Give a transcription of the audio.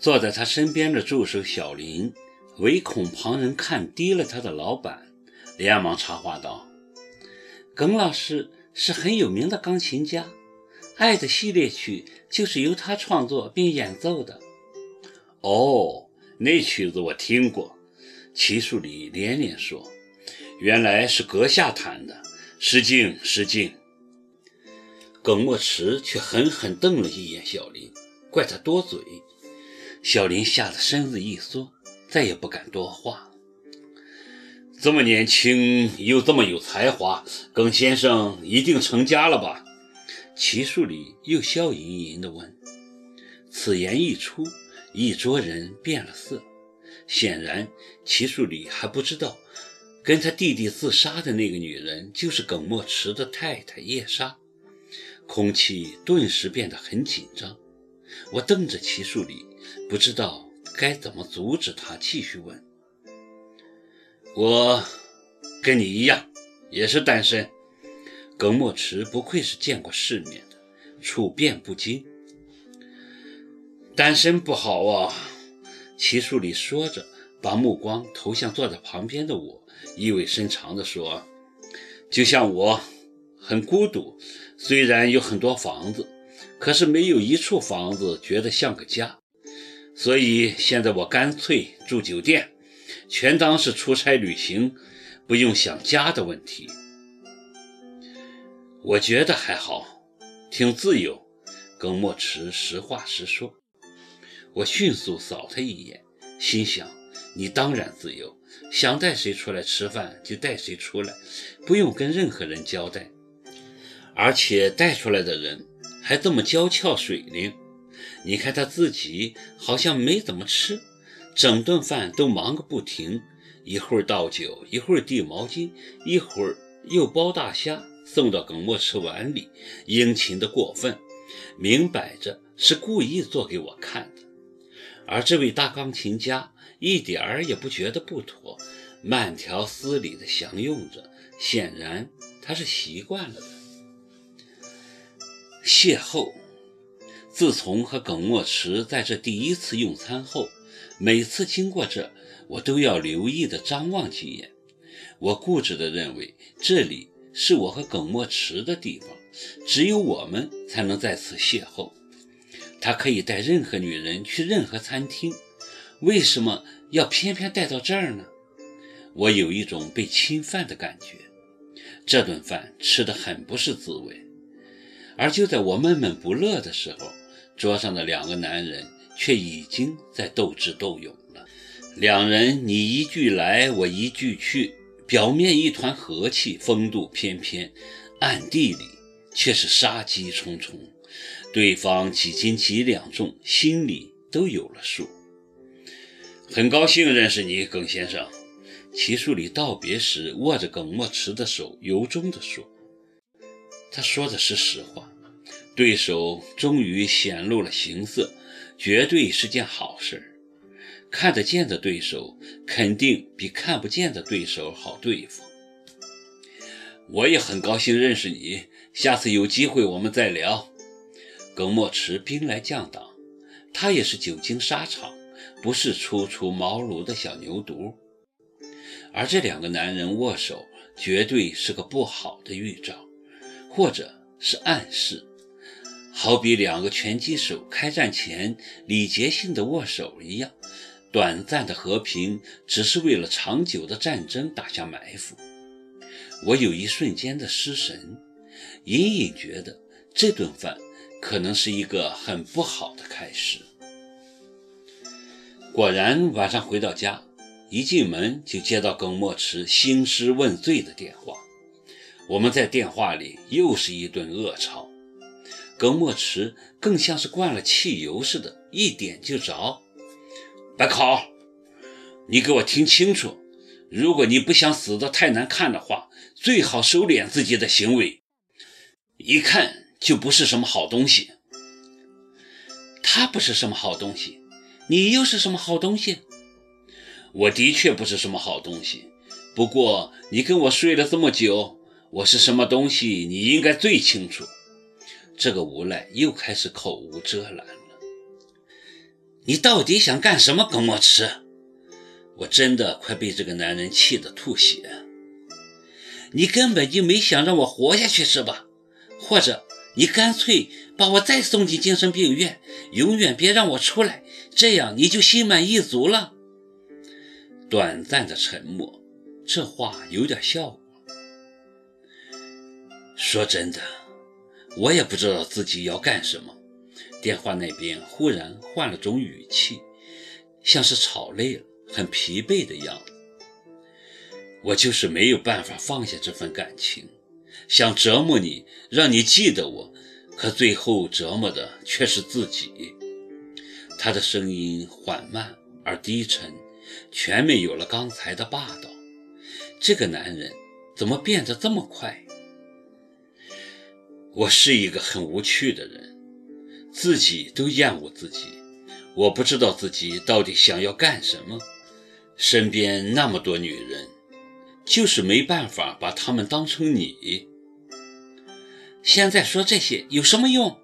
坐在他身边的助手小林，唯恐旁人看低了他的老板，连忙插话道：“耿老师是很有名的钢琴家，《爱的系列曲》就是由他创作并演奏的。”哦，那曲子我听过。齐树礼连连说：“原来是阁下弹的，失敬失敬。”耿墨池却狠狠瞪了一眼小林，怪他多嘴。小林吓得身子一缩，再也不敢多话。这么年轻又这么有才华，耿先生一定成家了吧？齐树礼又笑吟吟地问。此言一出，一桌人变了色。显然，齐树礼还不知道，跟他弟弟自杀的那个女人就是耿墨池的太太叶莎。空气顿时变得很紧张，我瞪着齐树礼，不知道该怎么阻止他继续问。我跟你一样，也是单身。耿墨池不愧是见过世面的，处变不惊。单身不好啊！齐树礼说着，把目光投向坐在旁边的我，意味深长地说：“就像我，很孤独。”虽然有很多房子，可是没有一处房子觉得像个家，所以现在我干脆住酒店，全当是出差旅行，不用想家的问题。我觉得还好，挺自由。耿墨池实话实说。我迅速扫他一眼，心想：你当然自由，想带谁出来吃饭就带谁出来，不用跟任何人交代。而且带出来的人还这么娇俏水灵，你看他自己好像没怎么吃，整顿饭都忙个不停，一会儿倒酒，一会儿递毛巾，一会儿又剥大虾送到耿墨池碗里，殷勤的过分，明摆着是故意做给我看的。而这位大钢琴家一点儿也不觉得不妥，慢条斯理的享用着，显然他是习惯了的。邂逅。自从和耿墨池在这第一次用餐后，每次经过这，我都要留意的张望几眼。我固执地认为，这里是我和耿墨池的地方，只有我们才能在此邂逅。他可以带任何女人去任何餐厅，为什么要偏偏带到这儿呢？我有一种被侵犯的感觉。这顿饭吃得很不是滋味。而就在我闷闷不乐的时候，桌上的两个男人却已经在斗智斗勇了。两人你一句来，我一句去，表面一团和气，风度翩翩，暗地里却是杀机重重。对方几斤几两重，心里都有了数。很高兴认识你，耿先生。齐树礼道别时握着耿墨池的手，由衷地说。他说的是实话，对手终于显露了形色，绝对是件好事。看得见的对手肯定比看不见的对手好对付。我也很高兴认识你，下次有机会我们再聊。耿墨池兵来将挡，他也是久经沙场，不是初出茅庐的小牛犊。而这两个男人握手，绝对是个不好的预兆。或者是暗示，好比两个拳击手开战前礼节性的握手一样，短暂的和平只是为了长久的战争打下埋伏。我有一瞬间的失神，隐隐觉得这顿饭可能是一个很不好的开始。果然，晚上回到家，一进门就接到耿墨池兴师问罪的电话。我们在电话里又是一顿恶吵，耿墨池更像是灌了汽油似的，一点就着。白考，你给我听清楚，如果你不想死得太难看的话，最好收敛自己的行为，一看就不是什么好东西。他不是什么好东西，你又是什么好东西？我的确不是什么好东西，不过你跟我睡了这么久。我是什么东西？你应该最清楚。这个无赖又开始口无遮拦了。你到底想干什么，耿墨池？我真的快被这个男人气得吐血。你根本就没想让我活下去是吧？或者你干脆把我再送进精神病院，永远别让我出来，这样你就心满意足了。短暂的沉默，这话有点效果。说真的，我也不知道自己要干什么。电话那边忽然换了种语气，像是吵累了、很疲惫的样子。我就是没有办法放下这份感情，想折磨你，让你记得我，可最后折磨的却是自己。他的声音缓慢而低沉，全没有了刚才的霸道。这个男人怎么变得这么快？我是一个很无趣的人，自己都厌恶自己。我不知道自己到底想要干什么。身边那么多女人，就是没办法把她们当成你。现在说这些有什么用？